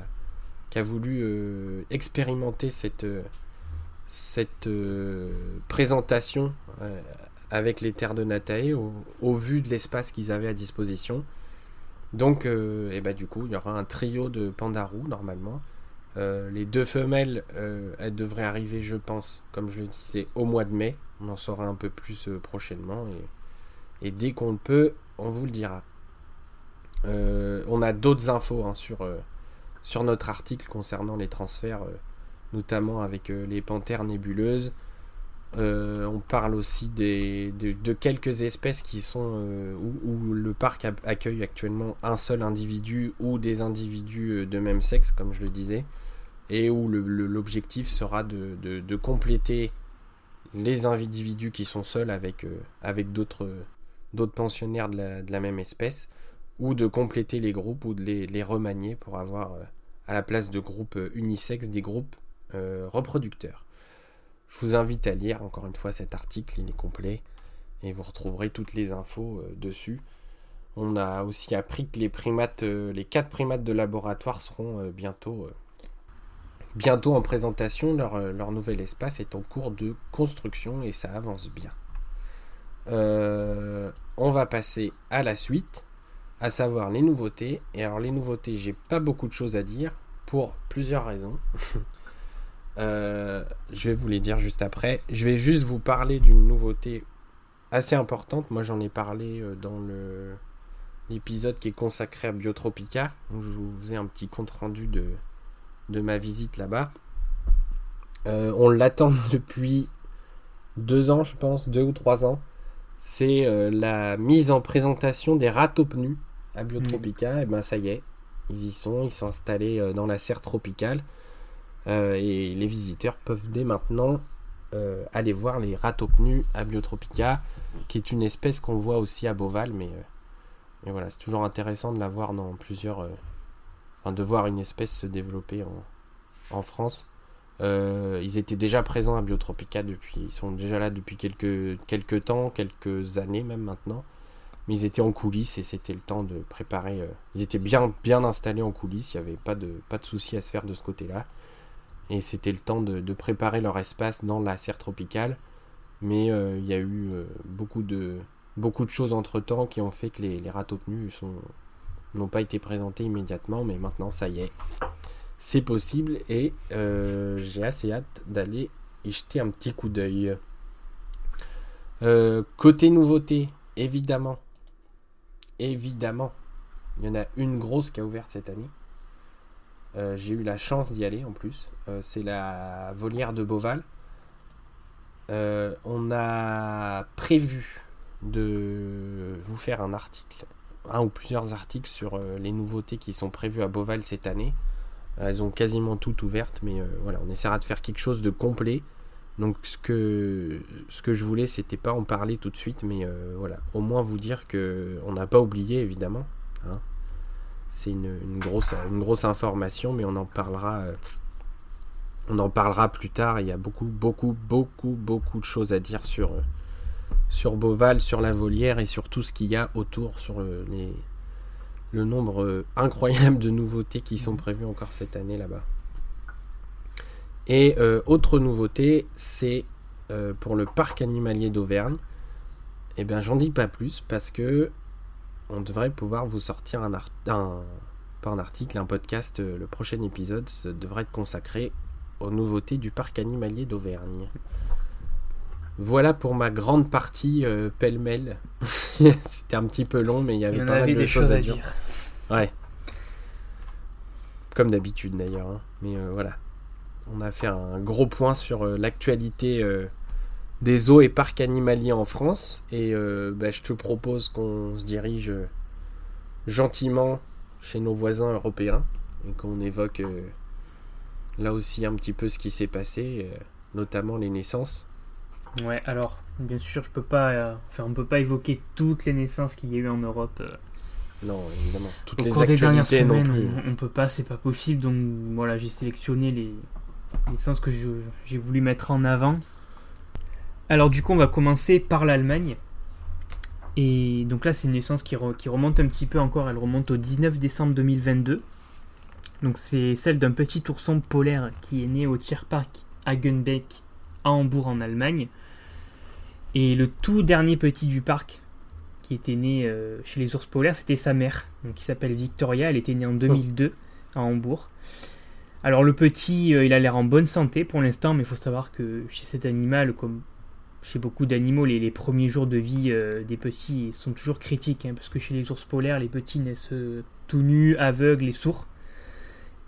qui a voulu expérimenter cette cette euh, présentation euh, avec les terres de Natae au, vu de l'espace qu'ils avaient à disposition. Donc, et euh, eh ben, du coup, il y aura un trio de pandarous normalement. les deux femelles, elles devraient arriver, je pense, comme je le disais, au mois de mai. On en saura un peu plus prochainement. Et, dès qu'on le peut, on vous le dira. on a d'autres infos hein, sur, sur notre article concernant les transferts notamment avec euh, les panthères nébuleuses. Euh, on parle aussi de, quelques espèces qui sont euh, où, le parc accueille actuellement un seul individu ou des individus de même sexe, comme je le disais, et où l'objectif sera de, compléter les individus qui sont seuls avec, d'autres pensionnaires de la, même espèce, ou de compléter les groupes ou de les, les remanier pour avoir à la place de groupes unisexes des groupes euh, reproducteurs. Je vous invite à lire encore une fois cet article, il est complet et vous retrouverez toutes les infos euh, dessus. On a aussi appris que les primates, euh, les quatre primates de laboratoire seront bientôt, bientôt en présentation. Leur, leur, nouvel espace est en cours de construction et ça avance bien. on va passer à la suite, à savoir les nouveautés. Et alors les nouveautés, j'ai pas beaucoup de choses à dire pour plusieurs raisons. Euh, je vais vous les dire juste après. Je vais juste vous parler d'une nouveauté assez importante. Moi, j'en ai parlé euh, dans le l'épisode qui est consacré à Biotropica. Je vous faisais un petit compte rendu de, de ma visite là-bas. Euh, on l'attend depuis deux ans, je pense, deux ou trois ans. C'est la mise en présentation des râteaux pneus à Biotropica. Et eh ben ça y est, ils y sont, ils sont installés dans la serre tropicale. Euh, et les visiteurs peuvent dès maintenant euh, aller voir les ratopnus à Biotropica, qui est une espèce qu'on voit aussi à Beauval, mais, euh, voilà, c'est toujours intéressant de la voir dans plusieurs. enfin, de voir une espèce se développer en, en France. ils étaient déjà présents à Biotropica depuis. Ils sont déjà là depuis quelques, quelques temps, quelques années même maintenant. Mais ils étaient en coulisses et c'était le temps de préparer. ils étaient bien, bien installés en coulisses, il n'y avait pas de, pas de souci à se faire de ce côté-là. Et c'était le temps de, préparer leur espace dans la serre tropicale. Mais euh, il y a eu euh, beaucoup, de, beaucoup de choses entre temps qui ont fait que les, les sont n'ont pas été présentés immédiatement. Mais maintenant, ça y est, c'est possible. Et euh, j'ai assez hâte d'aller y jeter un petit coup d'œil. côté nouveauté, évidemment. Évidemment. Il y en a une grosse qui a ouvert cette année. Euh, j'ai eu la chance d'y aller en plus. Euh, c'est la volière de Beauval. Euh, on a prévu de vous faire un article, un ou plusieurs articles sur les nouveautés qui sont prévues à Beauval cette année. elles ont quasiment toutes ouvertes, mais voilà, on essaiera de faire quelque chose de complet. Donc ce que, ce que je voulais, c'était pas en parler tout de suite, mais voilà, au moins vous dire que on n'a pas oublié évidemment. Hein c'est une, grosse, une grosse information, mais on en parlera. Euh, on en parlera plus tard. Il y a beaucoup, beaucoup, beaucoup, beaucoup de choses à dire sur, euh, sur Beauval, sur la volière et sur tout ce qu'il y a autour, sur le, le nombre euh, incroyable de nouveautés qui sont prévues encore cette année là-bas. Et autre nouveauté, c'est pour le parc animalier d'Auvergne. Eh bien, j'en dis pas plus parce que on devrait pouvoir vous sortir un, pas un article, un podcast. Euh, le prochain épisode devrait être consacré aux nouveautés du parc animalier d'Auvergne. Voilà pour ma grande partie euh, pêle-mêle. C'était un petit peu long, mais il y avait Il pas mal de des choses choses à dire. dire. Ouais. Comme d'habitude d'ailleurs. hein. Mais euh, voilà. On a fait un gros point sur euh, l'actualité des zoos et parcs animaliers en France. Et euh, bah, je te propose qu'on se dirige euh, gentiment chez nos voisins européens et qu'on évoque euh, là aussi un petit peu ce qui s'est passé, euh, notamment les naissances. Ouais, alors, bien sûr, je peux pas, enfin, on peut pas évoquer toutes les naissances qu'il y a eu en Europe. Non, évidemment. Toutes Au les cours des dernières actualités non semaines, plus. on, on peut pas, c'est pas possible. Donc voilà, j'ai sélectionné les naissances que j'ai voulu mettre en avant. Alors du coup, on va commencer par l'Allemagne. Et donc là, c'est une naissance qui, re- qui remonte un petit peu encore. Elle remonte au 19 décembre 2022. Donc c'est celle d'un petit ourson polaire qui est né au Tierpark Hagenbeck à Hambourg en Allemagne. Et le tout dernier petit du parc qui était né euh, chez les ours polaires, c'était sa mère, donc, qui s'appelle Victoria. Elle était née en 2002 à Hambourg. Alors le petit, euh, il a l'air en bonne santé pour l'instant, mais il faut savoir que chez cet animal, comme chez beaucoup d'animaux, les, les premiers jours de vie euh, des petits sont toujours critiques, hein, parce que chez les ours polaires, les petits naissent euh, tout nus, aveugles et sourds,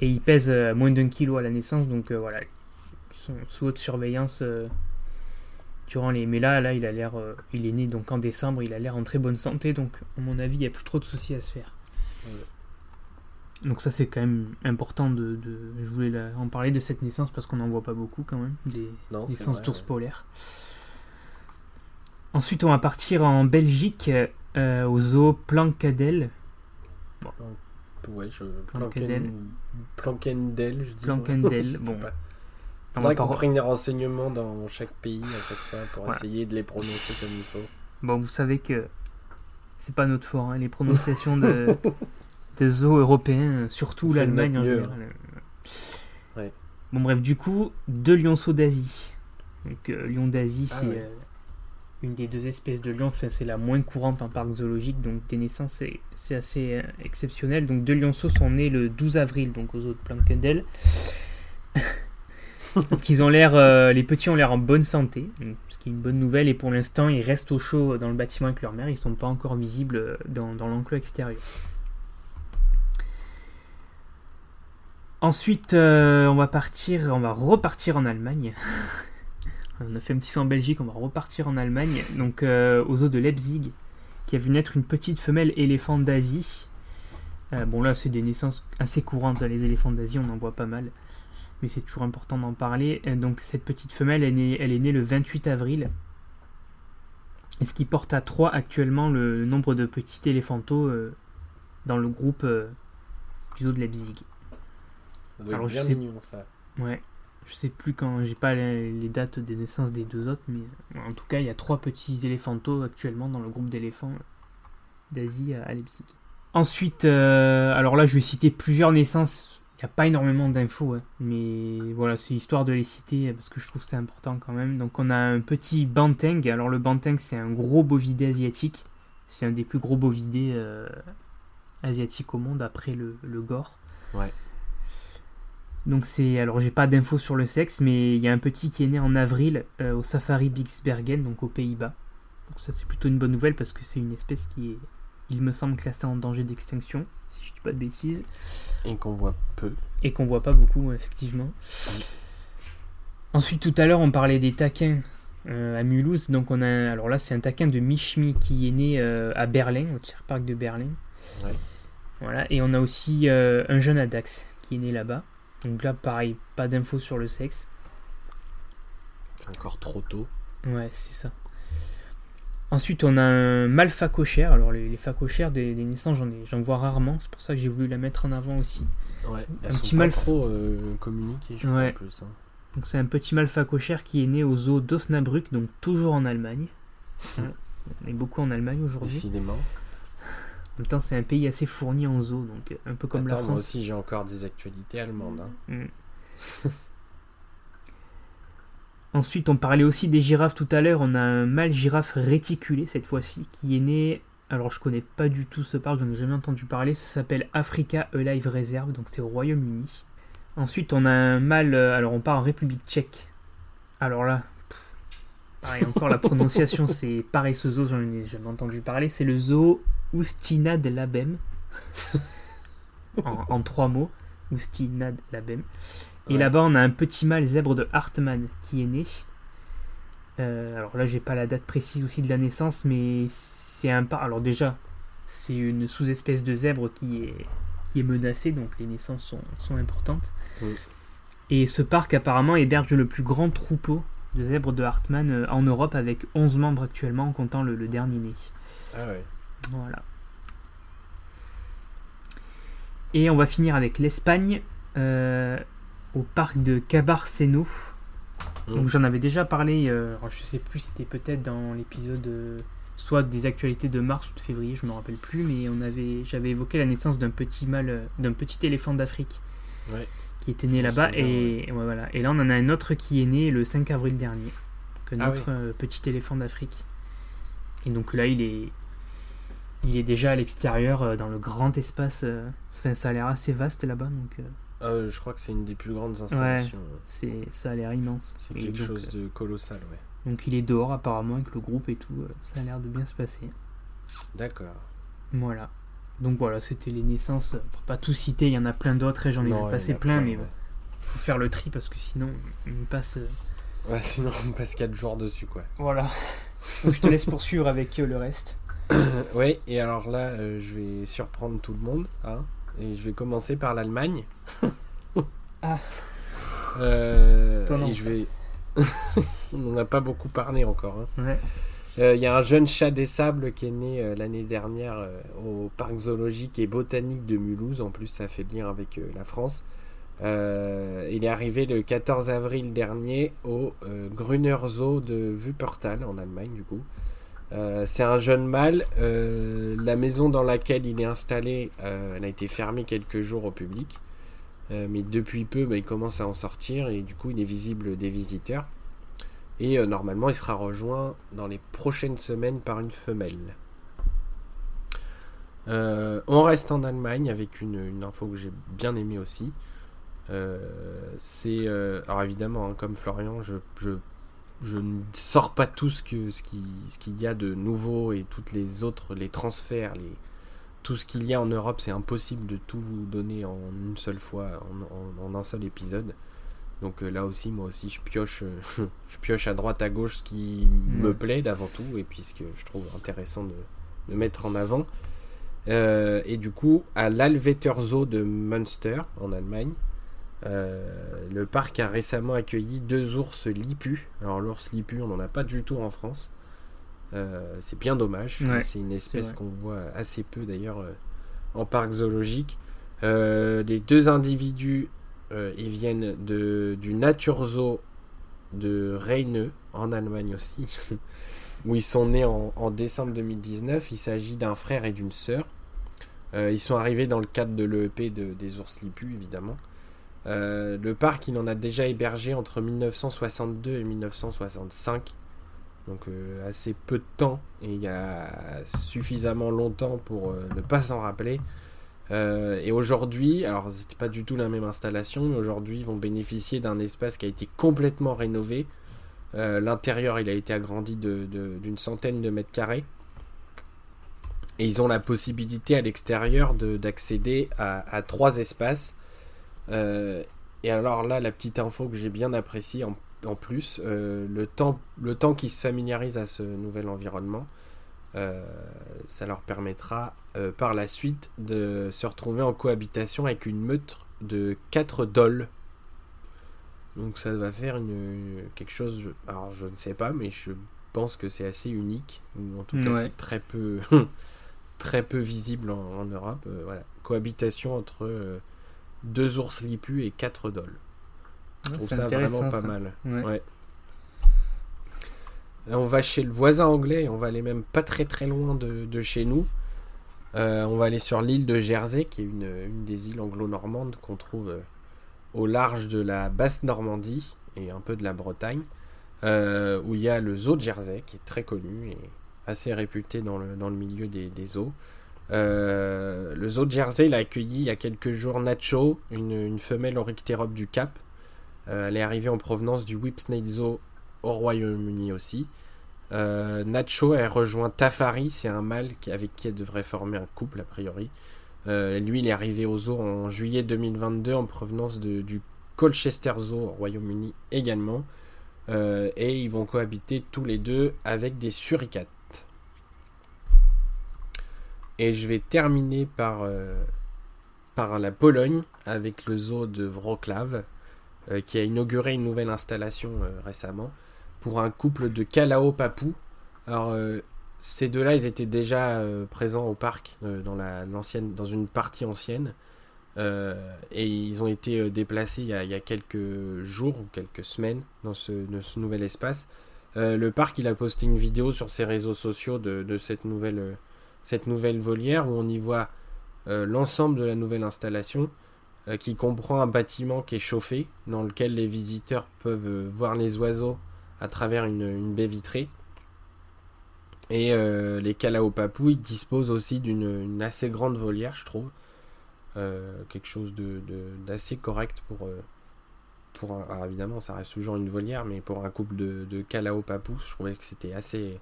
et ils pèsent euh, moins d'un kilo à la naissance, donc euh, voilà, ils sont sous haute surveillance euh, durant les. Mais là, là, il a l'air, euh, il est né donc en décembre, il a l'air en très bonne santé, donc à mon avis, il n'y a plus trop de soucis à se faire. Donc ça c'est quand même important de, de- je voulais la- en parler de cette naissance parce qu'on n'en voit pas beaucoup quand même des Non, naissances d'ours ouais. Ensuite on va partir en Belgique euh, au zoo Plankadel. Ouais, je. Plankendel. Planken- Plankendel, je dis. Plankendel, bon. pas. On Faudrait va qu'on prenne des renseignements dans chaque pays à chaque fois pour Voilà. essayer de les prononcer comme il faut. Bon vous savez que c'est pas notre fort hein, les prononciations de, de zoos européens, surtout l'Allemagne en général. Ouais. Bon bref du coup deux lionceaux d'Asie. Donc euh, lion d'Asie Ah c'est ouais. euh, une des deux espèces de lions, enfin, c'est la moins courante en parc zoologique, donc des naissances c'est, assez euh, exceptionnel. Donc deux lionceaux sont nés le 12 avril, donc aux eaux de Plankendel. donc ils ont l'air, euh, les petits ont l'air en bonne santé, ce qui est une bonne nouvelle, et pour l'instant ils restent au chaud dans le bâtiment avec leur mère, ils sont pas encore visibles euh, dans, dans l'enclos extérieur. Ensuite, euh, on va partir, on va repartir en Allemagne. On a fait un petit saut en Belgique, on va repartir en Allemagne, donc euh, aux eaux de Leipzig, qui a vu naître une petite femelle éléphant d'Asie. Euh, bon là, c'est des naissances assez courantes, les éléphants d'Asie, on en voit pas mal, mais c'est toujours important d'en parler. Euh, donc cette petite femelle, elle est, née, elle est née le 28 avril, ce qui porte à 3 actuellement le nombre de petits éléphantos euh, dans le groupe du zoo de Leipzig. Alors, je bien sais- mignon ça. Ouais, je sais plus quand, j'ai pas les, dates des naissances des deux autres, mais euh, en tout cas, il y a trois petits éléphantos actuellement dans le groupe d'éléphants euh, d'Asie à Leipzig. Ensuite, euh, alors là, je vais citer plusieurs naissances. Il n'y a pas énormément d'infos, hein, mais voilà, c'est histoire de les citer parce que je trouve c'est important quand même. Donc, on a un petit banteng. Alors, le banteng, c'est un gros bovidé asiatique. C'est un des plus gros bovidés asiatiques au monde après le, le gore. Ouais. Donc c'est alors j'ai pas d'infos sur le sexe, mais il y a un petit qui est né en avril euh, au Safari Bixbergen, donc aux Pays-Bas. Donc ça c'est plutôt une bonne nouvelle parce que c'est une espèce qui est, il me semble, classée en danger d'extinction, si je dis pas de bêtises, Et qu'on voit peu. et qu'on voit pas beaucoup effectivement. Ensuite tout à l'heure on parlait des taquins euh, à Mulhouse, donc on a alors là c'est un taquin de Michmi qui est né euh, à Berlin, au Tierpark de Berlin. Ouais. Voilà, et on a aussi un jeune Adax qui est né là-bas. Donc là, pareil, pas d'infos sur le sexe. C'est encore trop tôt. Ouais, c'est ça. Ensuite, on a un mâle facochère. Alors, les, les facochères des, des naissances, j'en, vois rarement. C'est pour ça que j'ai voulu la mettre en avant aussi. Ouais. Un Elles petit trop euh, communiquées, je crois, Ouais. plus. hein. Donc, c'est un petit mâle facochère qui est né au zoo d'Osnabrück, donc toujours en Allemagne. On est beaucoup en Allemagne aujourd'hui. Décidément. En même temps, c'est un pays assez fourni en zoo, donc euh, un peu comme Attends, la moi France. aussi j'ai encore des actualités allemandes. hein. Mm. Ensuite, on parlait aussi des girafes tout à l'heure. On a un mâle girafe réticulé cette fois-ci qui est né. Alors, je connais pas du tout ce parc, j'en ai jamais entendu parler. Ça s'appelle Africa Alive Reserve, donc c'est au Royaume-Uni. Ensuite, on a un mâle. euh, Alors, on part en République tchèque. Alors là, pareil, encore la prononciation, c'est pareil, ce zoo, j'en ai jamais entendu parler. C'est le zoo Oustina de Labem. en, en trois mots. Oustina de Labem. Et Ouais. là-bas, on a un petit mâle zèbre de Hartmann qui est né. Euh, alors là, j'ai pas la date précise aussi de la naissance, mais c'est un par. Alors déjà, c'est une sous-espèce de zèbre qui est, qui est menacée, donc les naissances sont, sont importantes. Et ce parc apparemment héberge le plus grand troupeau de zèbres de Hartmann euh, en Europe avec 11 membres actuellement en comptant le, le dernier né. Ah ouais. Voilà. Et on va finir avec l'Espagne euh, au parc de Cabarceno. Donc Mm. j'en avais déjà parlé, euh, alors je sais plus, c'était peut-être dans l'épisode euh, soit des actualités de mars ou de février, je me rappelle plus, mais on avait, j'avais évoqué la naissance d'un petit mâle, euh, d'un petit éléphant d'Afrique Ouais. qui était né là-bas et ouais, voilà. Et là on en a un autre qui est né le 5 avril dernier, que Ah notre petit éléphant d'Afrique. Et donc là il est, il est déjà à l'extérieur euh, dans le grand espace. euh, Enfin ça a l'air assez vaste là-bas, donc euh, Euh, je crois que c'est une des plus grandes installations. c'est, ça a l'air immense. C'est quelque donc, chose de colossal, ouais. Donc il est dehors apparemment avec le groupe et tout, ça a l'air de bien se passer. D'accord. Voilà. Donc voilà, c'était les naissances. Pour pas tout citer, il y en a plein d'autres et j'en ai Non, il a plein, mais ouais. bon, faut faire le tri parce que sinon on passe. Ouais, sinon on passe 4 jours dessus, quoi. Voilà. Donc je te laisse poursuivre avec le reste. ouais, et alors là, euh, je vais surprendre tout le monde, hein, et je vais commencer par l'Allemagne. Ah. Euh, et je vais. On n'en a pas beaucoup parlé encore. hein. Ouais. Euh, Il y a un jeune chat des sables qui est né euh, l'année dernière euh, au parc zoologique et botanique de Mulhouse. En plus, ça fait le lien avec la France. Il est arrivé le 14 avril dernier au Grüner Zoo de Wuppertal en Allemagne, du coup. Euh, c'est un jeune mâle. Euh, la maison dans laquelle il est installé, euh, a été fermée quelques jours au public. Mais depuis peu, bah, il commence à en sortir et du coup, il est visible des visiteurs. Et normalement, il sera rejoint dans les prochaines semaines par une femelle. On reste en Allemagne avec une, info que j'ai bien aimée aussi. C'est alors évidemment, hein, comme Florian, je, je ne sors pas tout ce que ce qui ce qu'il y a de nouveau et toutes les autres les transferts, les tout ce qu'il y a en Europe, c'est impossible de tout vous donner en une seule fois, en, en- en un seul épisode. Donc euh, là aussi, moi aussi, je pioche, euh, je pioche à droite, à gauche ce qui me plaît d'avant tout, et puis ce que je trouve intéressant de, de mettre en avant. Euh, et du coup, à l'Alveter Zoo de Münster, en Allemagne, le parc a récemment accueilli deux ours lipus. Alors l'ours lipu, on n'en a pas du tout en France. Euh, c'est bien dommage. Ouais, c'est une espèce qu'on voit assez peu d'ailleurs euh, en parc zoologique. Euh, les deux individus, euh, ils viennent de, du Naturzoo de Reineux, en Allemagne aussi, où ils sont nés en, en décembre 2019. Il s'agit d'un frère et d'une sœur. Euh, ils sont arrivés dans le cadre de l'EEP de- des ours lipus, évidemment. Euh, le parc, il en a déjà hébergé entre 1962 et 1965. Donc euh, assez peu de temps et il y a suffisamment longtemps pour euh, ne pas s'en rappeler. Et aujourd'hui, alors c'était pas du tout la même installation, mais aujourd'hui ils vont bénéficier d'un espace qui a été complètement rénové. L'intérieur il a été agrandi d'une centaine de mètres carrés. Et ils ont la possibilité à l'extérieur de- d'accéder à trois espaces. Euh, et alors là, la petite info que j'ai bien appréciée en, en plus, euh, le temps, le temps qu'ils se familiarisent à ce nouvel environnement, euh, ça leur permettra euh, par la suite de se retrouver en cohabitation avec une meute de 4 dolls. Donc ça va faire une, quelque chose, je- alors je ne sais pas, mais je pense que c'est assez unique, ou en tout cas Ouais. c'est très peu, très peu visible en, en Europe. Euh, voilà, cohabitation entre deux ours lipus et quatre dolls. Je trouve ça vraiment pas ça. mal. Ouais. Ouais. Là, on va chez le voisin anglais, on va aller même pas très très loin de, de chez nous. Euh, on va aller sur l'île de Jersey, qui est une, une des îles anglo-normandes qu'on trouve euh, au large de la basse Normandie et un peu de la Bretagne, euh, où il y a le zoo de Jersey, qui est très connu et assez réputé dans le, dans le milieu des, des zoos. Euh, le zoo de Jersey l'a accueilli il y a quelques jours Nacho, une, femelle Oryctérope du Cap. Euh, elle est arrivée en provenance du Whipsnade Zoo au Royaume-Uni aussi. Euh, Nacho a rejoint Tafari, c'est un mâle avec qui elle devrait former un couple a priori. Lui, il est arrivé au zoo en juillet 2022 en provenance du Colchester Zoo au Royaume-Uni également. Et ils vont cohabiter tous les deux avec des suricates. Et je vais terminer par, par la Pologne avec le zoo de Wrocław qui a inauguré une nouvelle installation récemment pour un couple de Kalao Papou. Alors, euh, ces deux-là, ils étaient déjà euh, présents au parc euh, dans, la, l'ancienne, dans une partie ancienne. et ils ont été déplacés il y, a, quelques jours ou quelques semaines dans ce, nouvel espace. le parc, il a posté une vidéo sur ses réseaux sociaux de, cette, nouvelle, cette nouvelle volière où on y voit l'ensemble de la nouvelle installation qui comprend un bâtiment qui est chauffé dans lequel les visiteurs peuvent voir les oiseaux à travers une, baie vitrée. Et euh, les Kalaopapou, ils disposent aussi d'une assez grande volière, je trouve. Euh, quelque chose d'assez correct pour. Euh, pour alors évidemment, ça reste toujours une volière, mais pour un couple de, de Kalaopapou, je trouvais que c'était assez,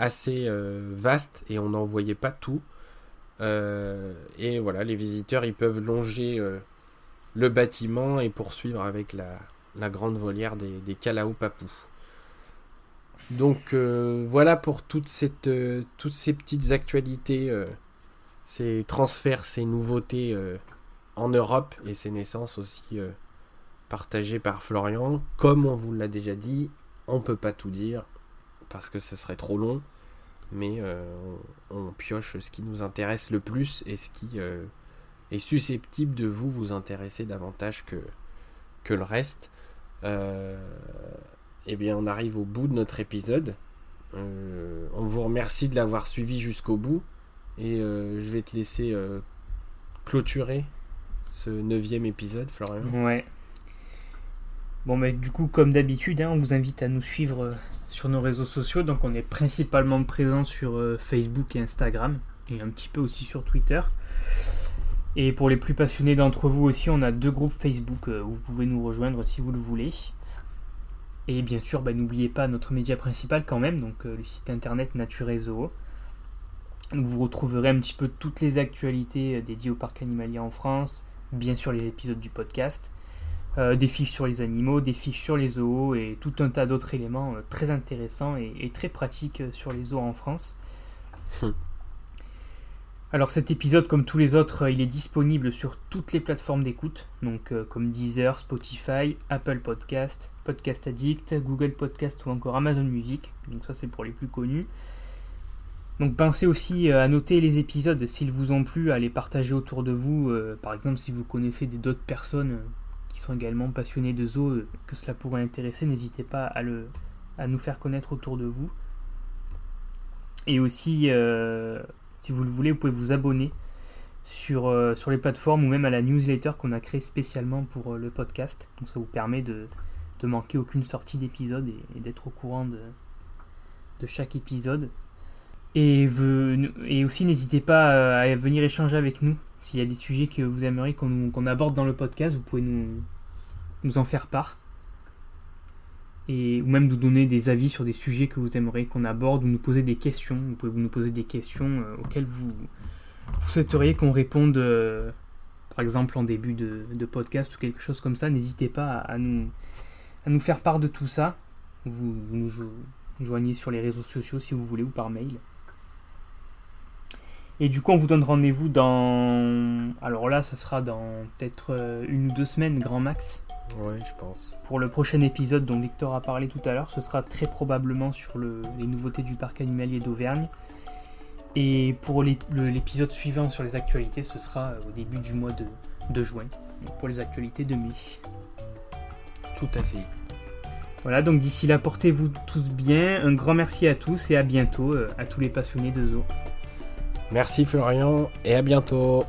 assez vaste et on n'en voyait pas tout. et voilà, les visiteurs, ils peuvent longer le bâtiment et poursuivre avec la, grande volière des, des Kalaopapou. Donc euh, voilà pour toute cette, euh, toutes ces petites actualités, euh, ces transferts, ces nouveautés en Europe et ces naissances aussi partagées par Florian. Comme on vous l'a déjà dit, on ne peut pas tout dire parce que ce serait trop long, mais on, pioche ce qui nous intéresse le plus et ce qui est susceptible de vous vous intéresser davantage que, le reste eh bien, on arrive au bout de notre épisode. Euh, on vous remercie de l'avoir suivi jusqu'au bout. Et euh, je vais te laisser euh, clôturer ce neuvième épisode, Florian. Ouais. Bon, mais du coup, comme d'habitude, hein, on vous invite à nous suivre sur nos réseaux sociaux. Donc, on est principalement présent sur Facebook et Instagram. Et un petit peu aussi sur Twitter. Et pour les plus passionnés d'entre vous aussi, on a deux groupes Facebook où vous pouvez nous rejoindre si vous le voulez. Et bien sûr, bah, n'oubliez pas notre média principal quand même, donc euh, le site internet Nature vous retrouverez un petit peu toutes les actualités euh, dédiées au parc animalier en France, bien sûr les épisodes du podcast, euh, des fiches sur les animaux, des fiches sur les zoos et tout un tas d'autres éléments très intéressants et, très pratiques sur les zoos en France. Hum. Alors cet épisode, comme tous les autres, il est disponible sur toutes les plateformes d'écoute, donc comme Deezer, Spotify, Apple Podcast, Podcast Addict, Google Podcast ou encore Amazon Music. Donc ça c'est pour les plus connus. Donc pensez aussi euh, à noter les épisodes s'ils vous ont plu, à les partager autour de vous. Euh, par exemple si vous connaissez d'autres personnes euh, qui sont également passionnées de zoo, que cela pourrait intéresser, n'hésitez pas à, le, à nous faire connaître autour de vous. Et aussi, si vous le voulez, vous pouvez vous abonner sur, sur les plateformes ou même à la newsletter qu'on a créée spécialement pour le podcast. Donc ça vous permet de, de manquer aucune sortie d'épisode et, d'être au courant de, de chaque épisode. Et, et aussi n'hésitez pas euh, à venir échanger avec nous. S'il y a des sujets que vous aimeriez qu'on aborde dans le podcast, vous pouvez nous, en faire part. Et, ou même nous donner des avis sur des sujets que vous aimeriez qu'on aborde ou nous poser des questions. Vous pouvez nous poser des questions euh, auxquelles vous, souhaiteriez qu'on réponde, euh, par exemple en début de, podcast ou quelque chose comme ça. N'hésitez pas à nous faire part de tout ça. Vous, nous joignez sur les réseaux sociaux si vous voulez ou par mail. Et du coup, on vous donne rendez-vous dans. Alors là, ce sera dans peut-être euh, une ou deux semaines, grand max. Ouais, je pense. Pour le prochain épisode dont Victor a parlé tout à l'heure, ce sera très probablement sur les nouveautés du parc animalier d'Auvergne. Et pour l'épisode suivant sur les actualités, ce sera au début du mois de, de juin. pour les actualités de mai. Tout à fait. Voilà, donc d'ici là, portez-vous tous bien. Un grand merci à tous et à bientôt euh, à tous les passionnés de zoo. Merci Florian et à bientôt.